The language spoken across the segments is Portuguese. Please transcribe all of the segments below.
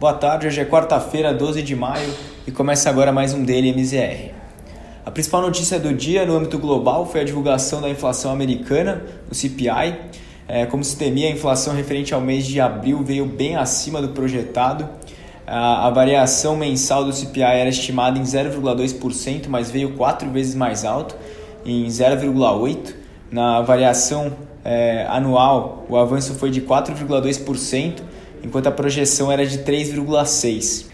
Boa tarde, hoje é quarta-feira, 12 de maio e começa agora mais um Daily MZR. A principal notícia do dia no âmbito global foi a divulgação da inflação americana, o CPI. É, como se temia, a inflação referente ao mês de abril veio bem acima do projetado. A, a variação mensal do CPI era estimada em 0,2%, mas veio quatro vezes mais alto, em 0,8%. Na variação é, anual, o avanço foi de 4,2%, enquanto a projeção era de 3,6%.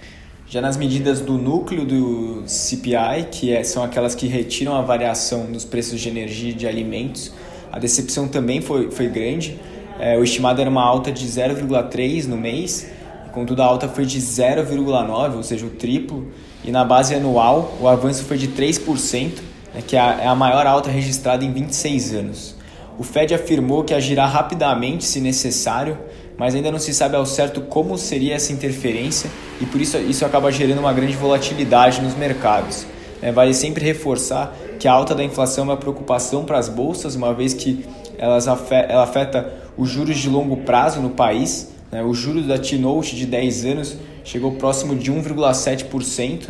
Já nas medidas do núcleo do CPI, que é, são aquelas que retiram a variação dos preços de energia e de alimentos, a decepção também foi, foi grande. É, o estimado era uma alta de 0,3% no mês, contudo a alta foi de 0,9%, ou seja, o triplo. E na base anual, o avanço foi de 3%, né, que é é a maior alta registrada em 26 anos. O Fed afirmou que agirá rapidamente se necessário, mas ainda não se sabe ao certo como seria essa interferência e por isso isso acaba gerando uma grande volatilidade nos mercados. É, vale sempre reforçar que a alta da inflação é uma preocupação para as bolsas, uma vez que elas afeta, ela afeta os juros de longo prazo no país. Né? O juros da T-Note de 10 anos chegou próximo de 1,7%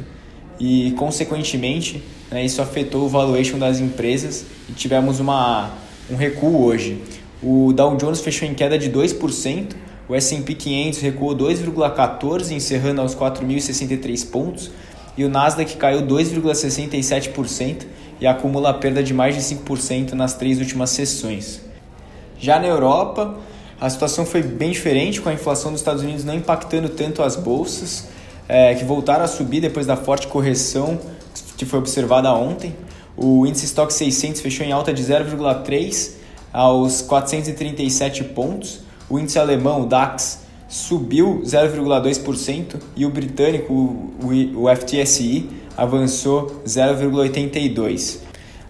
e, consequentemente, né, isso afetou o valuation das empresas e tivemos uma um recuo hoje. O Dow Jones fechou em queda de 2%, o S&P 500 recuou 2,14%, encerrando aos 4.063 pontos, e o Nasdaq caiu 2,67% e acumula perda de mais de 5% nas três últimas sessões. Já na Europa, a situação foi bem diferente, com a inflação dos Estados Unidos não impactando tanto as bolsas, é, que voltaram a subir depois da forte correção que foi observada ontem. O índice Stock 600 fechou em alta de 0,3 aos 437 pontos. O índice alemão, o DAX, subiu 0,2% e o britânico, o, FTSE, avançou 0,82%.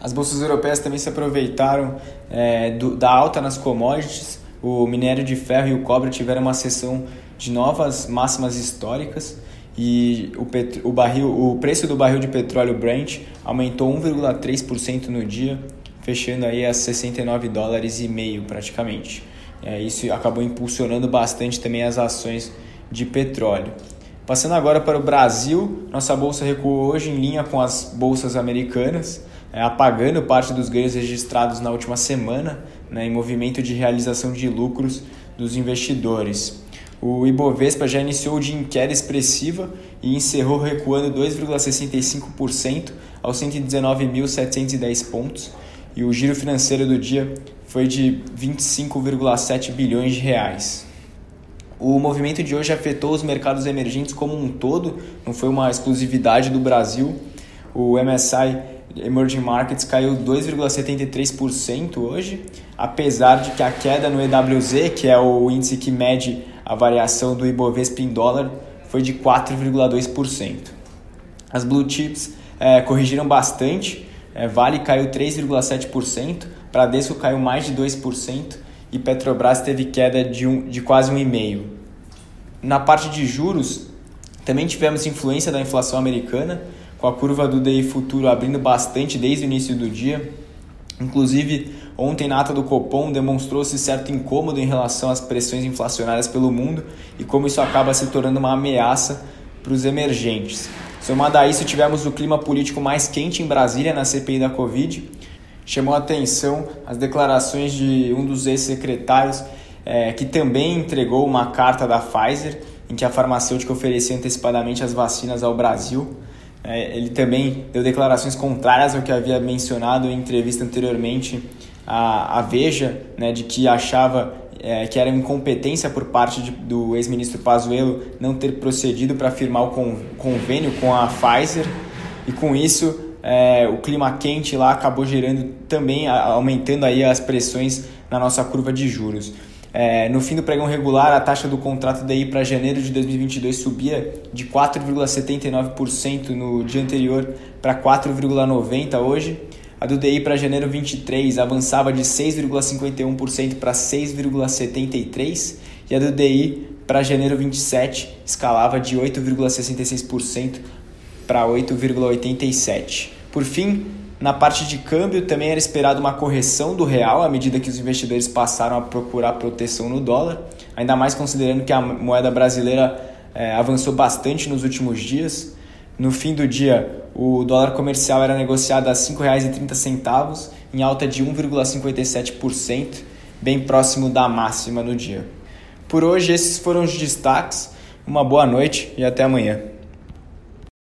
As bolsas europeias também se aproveitaram é, do, da alta nas commodities. O minério de ferro e o cobre tiveram uma sessão de novas máximas históricas e o, pet... o, barril... o preço do barril de petróleo Brent aumentou 1,3% no dia, fechando aí a 69 dólares e meio praticamente. É, isso acabou impulsionando bastante também as ações de petróleo. Passando agora para o Brasil, nossa bolsa recuou hoje em linha com as bolsas americanas, é, apagando parte dos ganhos registrados na última semana né, em movimento de realização de lucros dos investidores. O Ibovespa já iniciou em queda expressiva e encerrou recuando 2,65% aos 119.710 pontos. E o giro financeiro do dia foi de 25,7 bilhões de reais. O movimento de hoje afetou os mercados emergentes como um todo, não foi uma exclusividade do Brasil. O MSI Emerging Markets caiu 2,73% hoje, apesar de que a queda no EWZ, que é o índice que mede a variação do Ibovespa em dólar foi de 4,2%. As blue chips é, corrigiram bastante, é, Vale caiu 3,7%, Bradesco caiu mais de 2% e Petrobras teve queda de, um, de quase 1,5%. Na parte de juros, também tivemos influência da inflação americana, com a curva do DI futuro abrindo bastante desde o início do dia. Inclusive, Ontem, na ata do Copom, demonstrou-se certo incômodo em relação às pressões inflacionárias pelo mundo e como isso acaba se tornando uma ameaça para os emergentes. Somado a isso, tivemos o clima político mais quente em Brasília na CPI da Covid. Chamou a atenção as declarações de um dos ex-secretários, é, que também entregou uma carta da Pfizer, em que a farmacêutica oferecia antecipadamente as vacinas ao Brasil. É, ele também deu declarações contrárias ao que havia mencionado em entrevista anteriormente a, a Veja, né, de que achava é, que era incompetência por parte de, do ex-ministro Pazuello não ter procedido para firmar o con, convênio com a Pfizer e com isso é, o clima quente lá acabou gerando também, aumentando aí as pressões na nossa curva de juros. É, no fim do pregão regular, a taxa do contrato DI para janeiro de 2022 subia de 4,79% no dia anterior para 4,90% hoje a do DI para janeiro 23 avançava de 6,51% para 6,73% e a do DI para janeiro 27 escalava de 8,66% para 8,87%. Por fim, na parte de câmbio também era esperado uma correção do real à medida que os investidores passaram a procurar proteção no dólar, ainda mais considerando que a moeda brasileira é, avançou bastante nos últimos dias. No fim do dia, o dólar comercial era negociado a R$ 5,30, em alta de 1,57%, bem próximo da máxima no dia. Por hoje, esses foram os destaques. Uma boa noite e até amanhã.